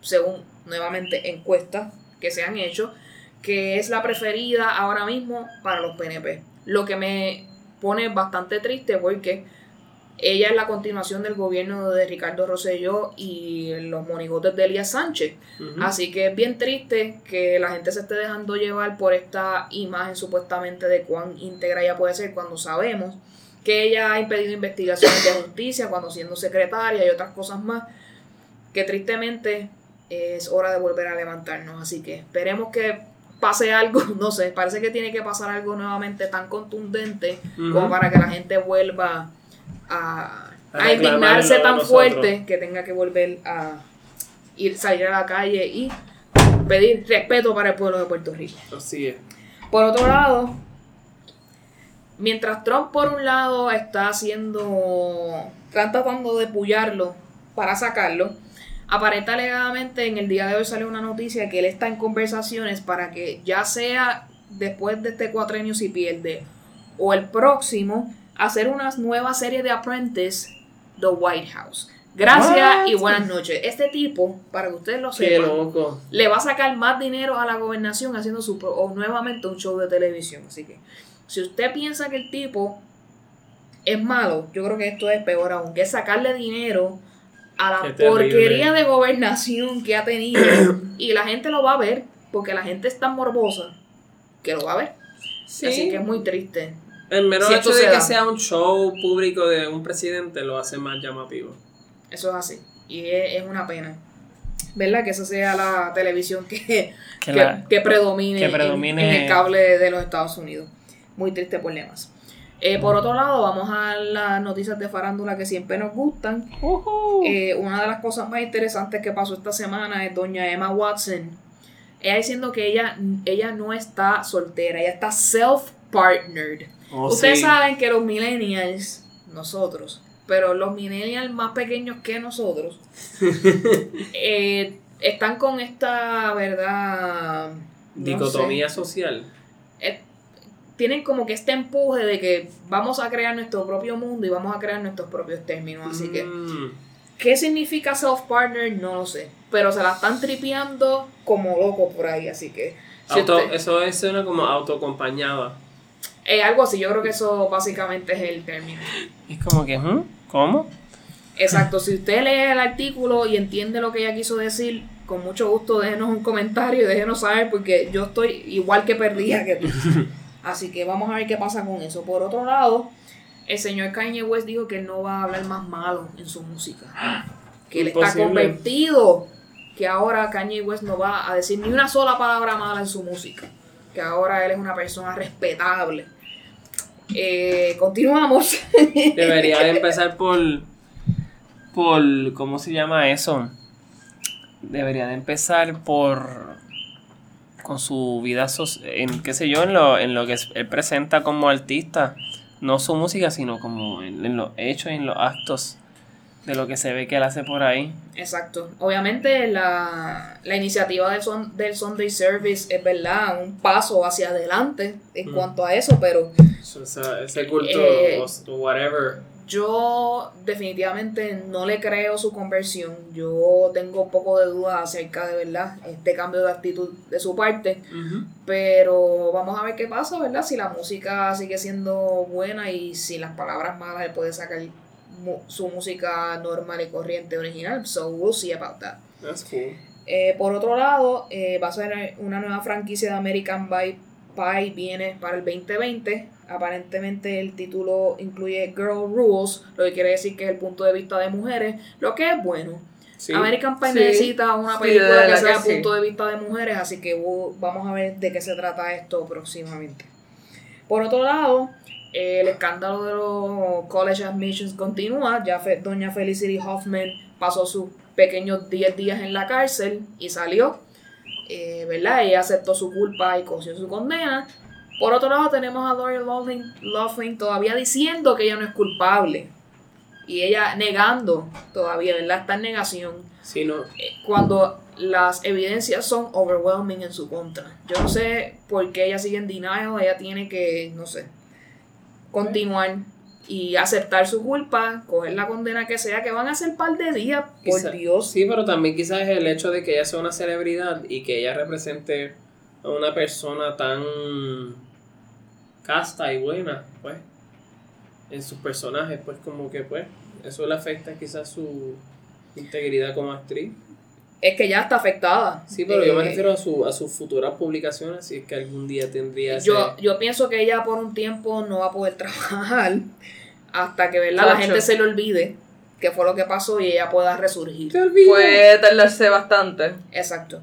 según nuevamente encuestas que se han hecho, que es la preferida ahora mismo para los PNP. Lo que me pone bastante triste porque ella es la continuación del gobierno de Ricardo Rosselló y los monigotes de Elías Sánchez. Así que es bien triste que la gente se esté dejando llevar por esta imagen supuestamente de cuán íntegra ella puede ser cuando sabemos que ella ha impedido investigaciones de justicia cuando siendo secretaria y otras cosas más que tristemente es hora de volver a levantarnos. Así que esperemos que pase algo, no sé, parece que tiene que pasar algo nuevamente tan contundente como para que la gente vuelva a, A a indignarse tan nosotros. fuerte que tenga que volver a ir salir a la calle y pedir respeto para el pueblo de Puerto Rico. Así es. Por otro lado, mientras Trump por un lado está haciendo, está tratando de pullarlo para sacarlo, aparenta alegadamente en el día de hoy salió una noticia que él está en conversaciones para que ya sea después de este cuatrenio si pierde o el próximo, hacer una nueva serie de Apprentice The White House. Gracias What? y buenas noches. Este tipo, para que ustedes lo sepan, loco. le va a sacar más dinero a la gobernación haciendo su o nuevamente un show de televisión. Así que, si usted piensa que el tipo es malo, yo creo que esto es peor aún, que es sacarle dinero a la porquería de gobernación que ha tenido. y la gente lo va a ver, porque la gente es tan morbosa que lo va a ver. Sí. Así que es muy triste. El mero Si hecho esto de que da. sea un show público de un presidente lo hace más llamativo. Eso es así. Y es, es una pena. ¿Verdad? Que esa sea la televisión que, Que que, la- que predomine, que en- predomine- En, el cable de los Estados Unidos. Muy triste por demás. Eh, por otro lado, vamos a las noticias de farándula que siempre nos gustan. Eh, una de las cosas más interesantes que pasó esta semana es doña Emma Watson. Ella diciendo que ella, ella no está soltera, ella está self-partnered. Oh, Ustedes sí. saben que los millennials, nosotros, pero los millennials más pequeños que nosotros, eh, están con esta, ¿verdad? No Dicotomía sé, social. eh, tienen como que este empuje de que vamos a crear nuestro propio mundo y vamos a crear nuestros propios términos. Así que, Mm. ¿qué significa self-partner? No lo sé. Pero se la están tripeando como loco por ahí, así que... si Auto- usted- Eso es suena como autoacompañada. Eh, algo así, yo creo que eso básicamente es el término. Es como que, ¿hmm? ¿cómo? Exacto, si usted lee el artículo y entiende lo que ella quiso decir, con mucho gusto déjenos un comentario y déjenos saber porque yo estoy igual que perdida que tú. Así que vamos a ver qué pasa con eso. Por otro lado, el señor Kanye West dijo que él no va a hablar más malo en su música. Que él está convertido. Que ahora Kanye West no va a decir ni una sola palabra mala en su música. Que ahora él es una persona respetable. Eh, continuamos. Debería de empezar por. por. ¿Cómo se llama eso? Debería de empezar por. con su vida en qué sé yo, en lo, en lo que él presenta como artista. No su música, sino como en, en los hechos en los actos de lo que se ve que él hace por ahí. Exacto. Obviamente la, la iniciativa del, son, del Sunday Service es verdad, un paso hacia adelante en Mm. cuanto a eso, pero ese culto Eh, o whatever. yo definitivamente no le creo su conversión. Yo tengo un poco de duda acerca de verdad este cambio de actitud de su parte. Pero vamos a ver qué pasa, ¿verdad? Si la música sigue siendo buena y si las palabras malas él puede sacar su música normal y corriente original. So we'll see about that. That's cool. Eh, por otro lado, eh, va a ser una nueva franquicia de American Pie, Pie viene para el 2020. Aparentemente el título incluye Girl Rules, lo que quiere decir que es el punto de vista de mujeres, lo que es bueno. Sí. American Pie Sí. necesita una película que sea que el sí. punto de vista de mujeres, así que uh, vamos a ver de qué se trata esto próximamente. Por otro lado, el escándalo de los college admissions continúa. Ya fe- doña Felicity Hoffman pasó sus pequeños 10 días en la cárcel y salió, eh, ¿verdad? Ella aceptó su culpa y cogió su condena. Por otro lado, tenemos a Lori Loughlin, Loughlin todavía diciendo que ella no es culpable. Y ella negando todavía, ¿verdad? Está en negación Sí, no. eh, cuando las evidencias son overwhelming en su contra. Yo no sé por qué ella sigue en denial, ella tiene que, no sé, continuar y aceptar su culpa, coger la condena que sea, que van a ser par de días, por Quizá- Dios. Sí, pero también quizás el hecho de que ella sea una celebridad y que ella represente a una persona tan casta y buena, pues, en sus personajes, pues como que pues, eso le afecta quizás su integridad como actriz. Es que ya está afectada. Sí, pero yo me Eh, refiero a, su, a sus futuras publicaciones, si es que algún día tendría ese... Yo, yo pienso que ella por un tiempo no va a poder trabajar hasta que ¿verdad? la gente se le olvide que fue lo que pasó y ella pueda resurgir. Puede tardarse bastante. Exacto.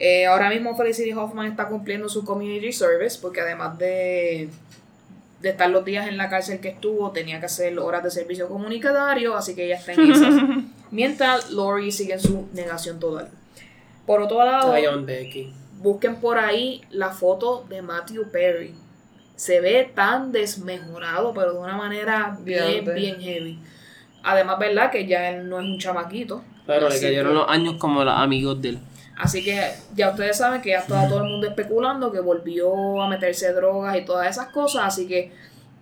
Eh, ahora mismo Felicity Hoffman está cumpliendo su community service porque además de, de estar los días en la cárcel que estuvo, tenía que hacer horas de servicio comunitario, así que ella está en esas. Mientras Lori sigue en su negación total. Por otro lado, busquen por ahí la foto de Matthew Perry. Se ve tan desmejorado, pero de una manera bien, bien heavy. Además, ¿verdad? Que ya él no es un chamaquito. Claro, le cayeron que- los años como los amigos de él. Así que ya ustedes saben que ya está todo el mundo especulando que volvió a meterse drogas y todas esas cosas. Así que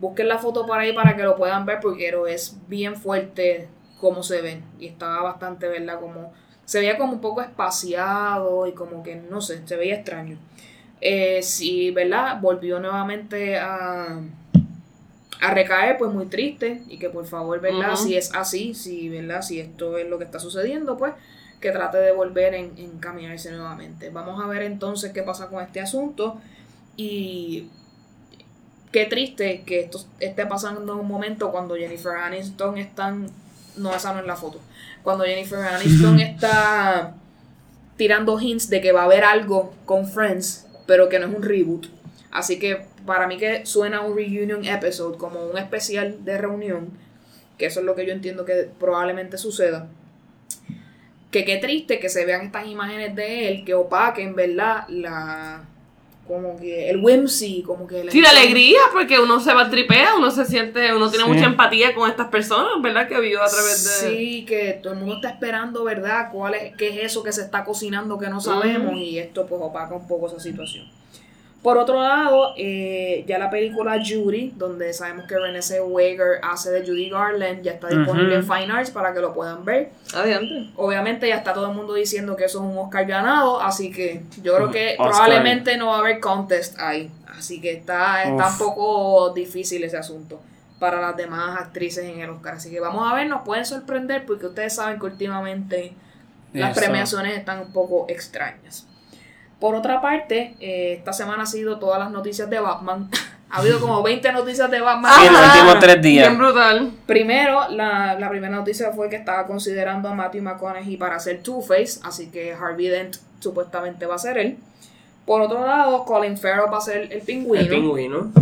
busquen la foto por ahí para que lo puedan ver porque es bien fuerte cómo se ven. Y estaba bastante, ¿verdad? Como se veía como un poco espaciado y como que no sé, se veía extraño. Eh, sí, ¿verdad? Volvió nuevamente a, a recaer, pues muy triste. Y que por favor, ¿verdad? Si es así, si, ¿verdad? Si esto es lo que está sucediendo, pues que trate de volver en, encaminarse nuevamente. Vamos a ver entonces qué pasa con este asunto. Y qué triste que esto esté pasando en un momento cuando Jennifer Aniston está... No, esa no es la foto. Cuando Jennifer Aniston está tirando hints de que va a haber algo con Friends, pero que no es un reboot. Así que para mí que suena un reunion episode, como un especial de reunión, que eso es lo que yo entiendo que probablemente suceda. Que qué triste que se vean estas imágenes de él que opaquen, ¿verdad? La como que el whimsy, como que Sí, la alegría, porque uno se va tripea, uno se siente, uno tiene Sí. mucha empatía con estas personas, ¿verdad? Que vivió a través de... Sí, que todo el mundo está esperando, ¿verdad? ¿Cuál es, ¿Qué es eso que se está cocinando que no sabemos? Y esto pues opaca un poco esa situación. Por otro lado, eh, ya la película Judy, donde sabemos que Renée Zellweger hace de Judy Garland, ya está disponible en Fine Arts para que lo puedan ver. Adiante. Obviamente ya está todo el mundo diciendo que eso es un Oscar ganado, así que yo creo que Oscar. probablemente no va a haber contest ahí. Así que está, está un poco difícil ese asunto para las demás actrices en el Oscar. Así que vamos a ver, nos pueden sorprender porque ustedes saben que últimamente las Eso. premiaciones están un poco extrañas. Por otra parte, eh, esta semana ha sido todas las noticias de Batman. Ha habido como 20 noticias de Batman. Sí, en los Ajá. últimos tres días. Bien brutal. Primero, la, la primera noticia fue que estaba considerando a Matthew McConaughey para hacer Two-Face, así que Harvey Dent supuestamente va a ser él. Por otro lado, Colin Farrell va a ser el pingüino. El pingüino.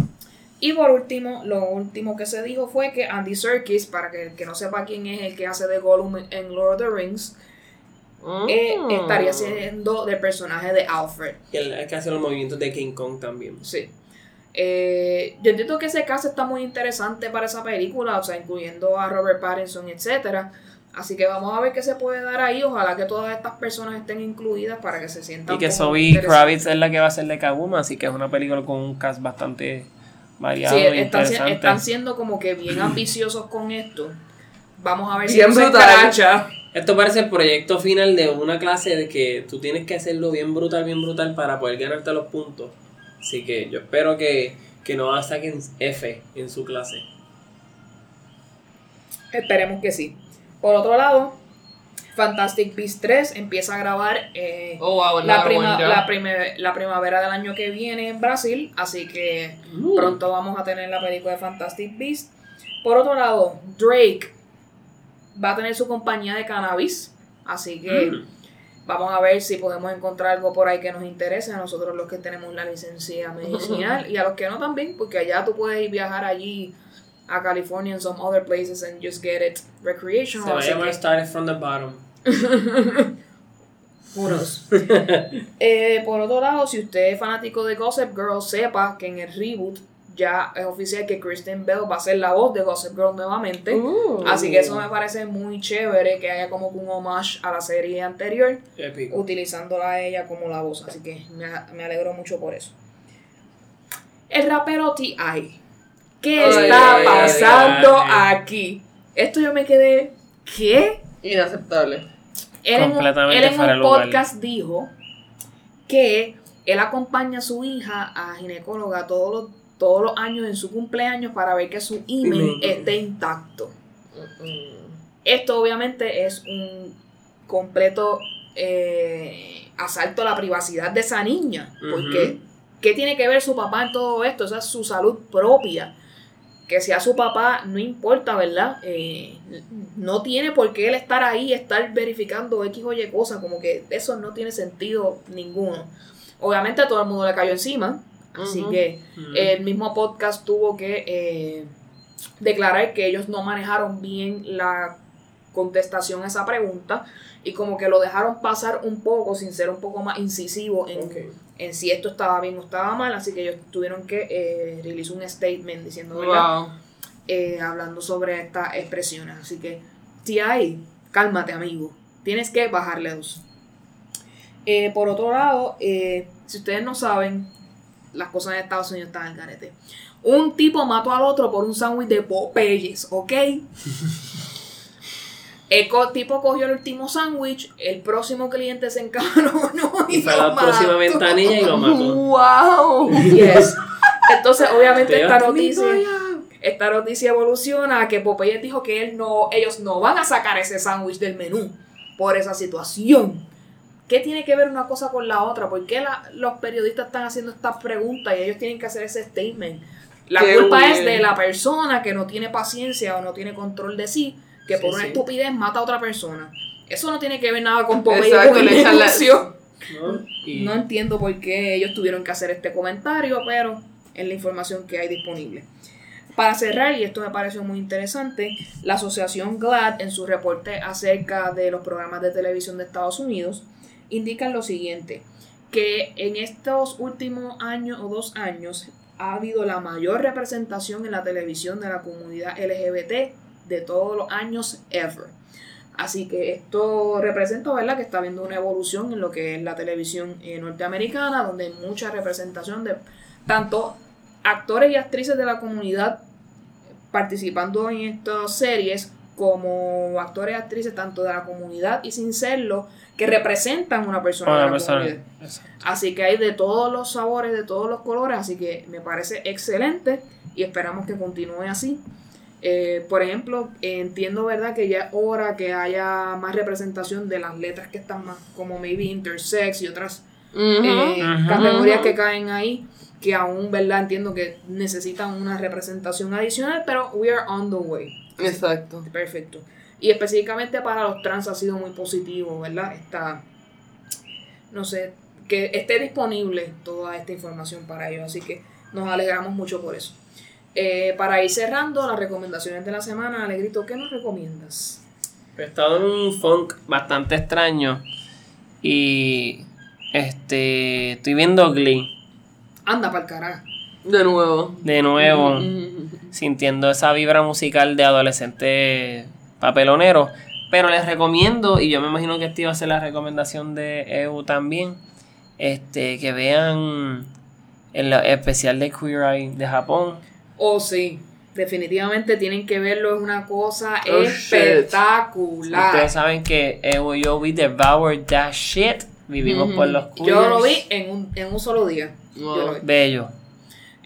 Y por último, lo último que se dijo fue que Andy Serkis, para que el que no sepa quién es el que hace de Gollum en Lord of the Rings, eh, estaría siendo del personaje de Alfred. Y el, que hace los movimientos de King Kong también. Sí. Eh, yo entiendo que ese caso está muy interesante para esa película, o sea, incluyendo a Robert Pattinson, etcétera. Así que vamos a ver qué se puede dar ahí. Ojalá que todas estas personas estén incluidas para que se sientan. Y que Zoe. Kravitz es la que va a ser de Kaguma, así que es una película con un cast bastante variado Sí, y están, si- interesante. están siendo como que bien ambiciosos con esto. Vamos a ver Bien si no se escracha. Esto parece el proyecto final de una clase de que tú tienes que hacerlo bien brutal, bien brutal para poder ganarte los puntos. Así que yo espero que, que no saquen F en su clase. Esperemos que sí. Por otro lado, Fantastic Beasts 3 empieza a grabar eh, Oh, wow, la, another prima- one ya. la, prime- la primavera del año que viene en Brasil, así que Uh. pronto vamos a tener la película de Fantastic Beasts. Por otro lado, Drake va a tener su compañía de cannabis, así que Mm. vamos a ver si podemos encontrar algo por ahí que nos interese a nosotros los que tenemos la licencia medicinal y a los que no también, porque allá tú puedes ir viajar allí a California and some other places and just get it recreational. llamar que- Started from the Bottom. Knows? Eh, por otro lado, si usted es fanático de Gossip Girl, sepa que en el reboot ya es oficial que Kristen Bell va a ser la voz de Gossip Girl nuevamente. Uh. Así que eso me parece muy chévere que haya como que un homage a la serie anterior, Épico. utilizándola a ella como la voz. Así que me, me alegro mucho por eso. El rapero T.I. ¿Qué Ay, está ay, pasando ay. aquí? Esto yo me quedé. ¿Qué? Inaceptable. Él en, un, él en un podcast dijo que él acompaña a su hija a ginecóloga todos los, todos los años en su cumpleaños para ver que su Imen. esté intacto. Esto obviamente es un completo eh, asalto a la privacidad de esa niña. Porque, ¿qué tiene que ver su papá en todo esto? Esa es su salud propia. Que sea su papá, no importa, ¿verdad? Eh, no tiene por qué él estar ahí, estar verificando X o Y cosas. Como que eso no tiene sentido ninguno. Obviamente a todo el mundo le cayó encima. Así que Mm. el mismo podcast tuvo que eh, declarar que ellos no manejaron bien la contestación a esa pregunta y como que lo dejaron pasar un poco sin ser un poco más incisivo en, en si esto estaba bien o estaba mal, así que ellos tuvieron que eh, release un statement diciendo. Eh, hablando sobre estas expresiones. Así que, T.I., cálmate, amigo. Tienes que bajarle dos. Eh, por otro lado, eh, si ustedes no saben, las cosas en Estados Unidos están al garete. Un tipo mató al otro por un sándwich de Popeyes, ¿ok? El co- tipo cogió el último sándwich, el próximo cliente se encabronó y, Y fue a lo la próxima mató. ventanilla y lo mató. Wow. Yes. Entonces, obviamente, Te esta noticia, "Mira, esta noticia evoluciona a que Popeye dijo que él no, ellos no van a sacar ese sándwich del menú por esa situación. ¿Qué tiene que ver una cosa con la otra? ¿Por qué la- los periodistas están haciendo estas preguntas y ellos tienen que hacer ese statement? La Qué culpa es de la persona que no tiene paciencia o no tiene control de sí, que Sí, por una sí. estupidez mata a otra persona. Eso no tiene que ver nada con Popeye Exacto, con el. ¿no? Y No entiendo por qué ellos tuvieron que hacer este comentario, pero es la información que hay disponible. Para cerrar, y esto me pareció muy interesante, la asociación GLAD en su reporte acerca de los programas de televisión de Estados Unidos indican lo siguiente, que en estos últimos años o dos años ha habido la mayor representación en la televisión de la comunidad LGBT de todos los años ever. Así que esto representa, ¿verdad?, que está habiendo una evolución en lo que es la televisión eh, norteamericana, donde hay mucha representación de tanto actores y actrices de la comunidad participando en estas series, como actores y actrices tanto de la comunidad y sin serlo, que representan una persona de Una la persona. comunidad. Exacto. Así que hay de todos los sabores, de todos los colores, así que me parece excelente y esperamos que continúe así. Eh, por ejemplo, eh, entiendo, ¿verdad?, que ya es hora que haya más representación de las letras que están más, como maybe intersex y otras eh, Ujú. categorías que caen ahí. que aún, ¿verdad? Entiendo que necesitan una representación adicional, pero we are on the way. Exacto. Perfecto. Y específicamente para los trans ha sido muy positivo, ¿verdad? Está, no sé, que esté disponible toda esta información para ellos, así que nos alegramos mucho por eso. Eh, para ir cerrando las recomendaciones de la semana, Alegrito, ¿qué nos recomiendas? He estado en un funk bastante extraño y este estoy viendo Glee Anda para el carajo. De nuevo. de nuevo, sintiendo esa vibra musical de adolescente papelonero. Pero les recomiendo, y yo me imagino que esta iba a ser la recomendación de EU también, este, que vean el especial de Queer Eye de Japón. Oh, sí. Definitivamente tienen que verlo, es una cosa Oh, shit. espectacular. Ustedes saben que EU y yo we devoured that shit. Vivimos por los Yo lo vi queers. en un, en un solo día. Yo lo vi. Bello.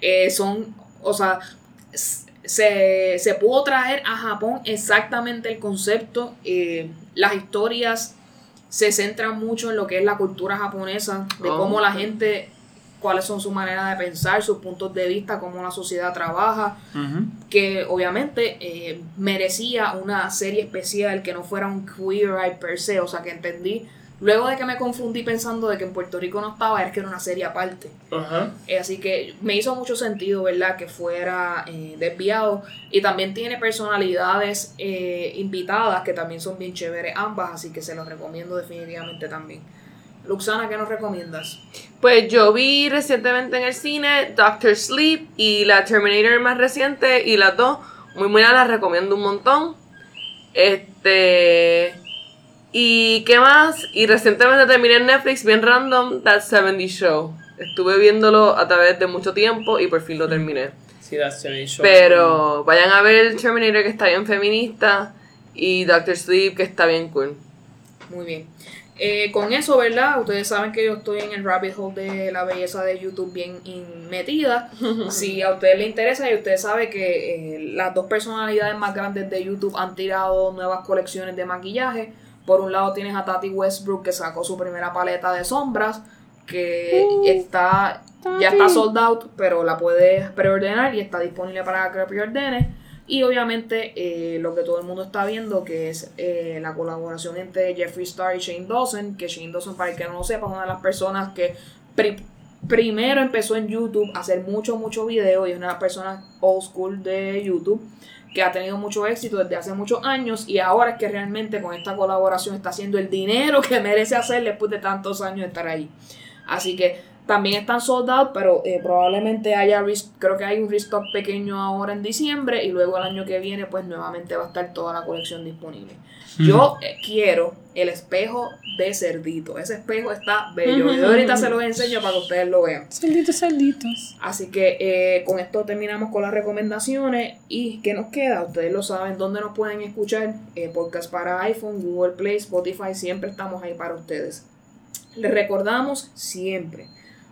Eh, son, o sea, se, se pudo traer a Japón exactamente el concepto. eh, las historias se centran mucho en lo que es la cultura japonesa, de Oh. cómo la gente, cuáles son sus maneras de pensar, sus puntos de vista, cómo la sociedad trabaja, que obviamente eh, merecía una serie especial que no fuera un queer eye per se, o sea que entendí. Luego de que me confundí pensando de que en Puerto Rico no estaba, era que era una serie aparte. Ajá. Eh, así que me hizo mucho sentido, ¿verdad? Que fuera eh, desviado. Y también tiene personalidades eh, invitadas que también son bien chéveres ambas, así que se los recomiendo definitivamente también. Luxana, ¿qué nos recomiendas? Pues yo vi recientemente en el cine Doctor Sleep y la Terminator más reciente y las dos muy buenas, las recomiendo un montón. Este y qué más? Y recientemente terminé en Netflix bien random That 70 Show. Estuve viéndolo a través de mucho tiempo y por fin lo terminé. Sí, that's the show. Pero vayan a ver Terminator que está bien feminista y Doctor Sleep que está bien cool. Muy bien. Eh, con eso, ¿verdad? Ustedes saben que yo estoy en el rabbit hole de la belleza de YouTube bien metida. Si a ustedes les interesa y usted sabe que eh, las dos personalidades más grandes de YouTube han tirado nuevas colecciones de maquillaje. Por un lado tienes a Tati Westbrook que sacó su primera paleta de sombras que está ya está sold out, pero la puedes preordenar y está disponible para que preordenes. Y obviamente eh, lo que todo el mundo está viendo, que es eh, la colaboración entre Jeffree Star y Shane Dawson, que Shane Dawson, para el que no lo sepa, es una de las personas que pri- primero empezó en YouTube a hacer mucho, mucho video y es una de las personas old school de YouTube que ha tenido mucho éxito desde hace muchos años y ahora es que realmente con esta colaboración está haciendo el dinero que merece hacer después de tantos años de estar ahí. Así que también están sold out, pero eh, probablemente haya, creo que hay un restock pequeño ahora en diciembre y luego el año que viene pues nuevamente va a estar toda la colección disponible. Yo quiero el espejo de cerdito, ese espejo está bello. Yo ahorita se los enseño para que ustedes lo vean. Salditos, salditos. Así que eh, con esto terminamos con las recomendaciones. ¿Y qué nos queda? Ustedes lo saben, ¿dónde nos pueden escuchar? Eh, podcast para iPhone, Google Play, Spotify, siempre estamos ahí para ustedes. Les recordamos siempre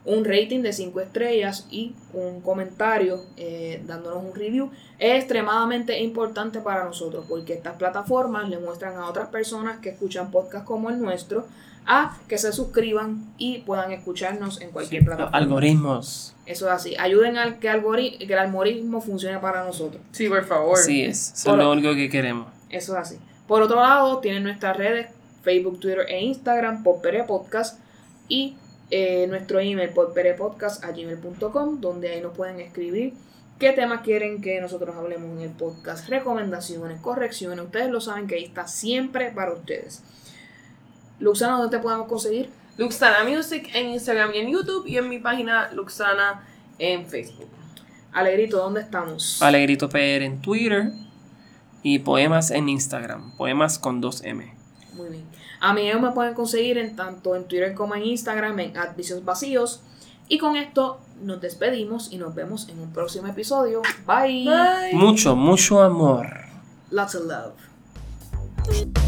un rating de 5 estrellas y un comentario eh, dándonos un review es extremadamente importante para nosotros porque estas plataformas le muestran a otras personas que escuchan podcasts como el nuestro a que se suscriban y puedan escucharnos en cualquier Los plataforma. algoritmos. Eso es así. Ayuden al que, algori- que el algoritmo funcione para nosotros. Sí, por favor. Así es. Eso Por- es lo único que queremos. Eso es así. Por otro lado, tienen nuestras redes Facebook, Twitter e Instagram, Podpere Podcast y eh, nuestro email podperepodcast.gmail.com donde ahí nos pueden escribir qué temas quieren que nosotros hablemos en el podcast, recomendaciones, correcciones. Ustedes lo saben que ahí está siempre para ustedes. Luxana, ¿dónde te podemos conseguir? Luxana Music en Instagram y en YouTube y en mi página Luxana en Facebook. Alegrito, ¿dónde estamos? Alegrito PR en Twitter y poemas en Instagram. Poemas con 2M. Muy bien. A mí ellos me pueden conseguir en tanto en Twitter como en Instagram en Advicios Vacíos. Y con esto nos despedimos y nos vemos en un próximo episodio. Bye. Bye. Mucho, mucho amor. Lots of love.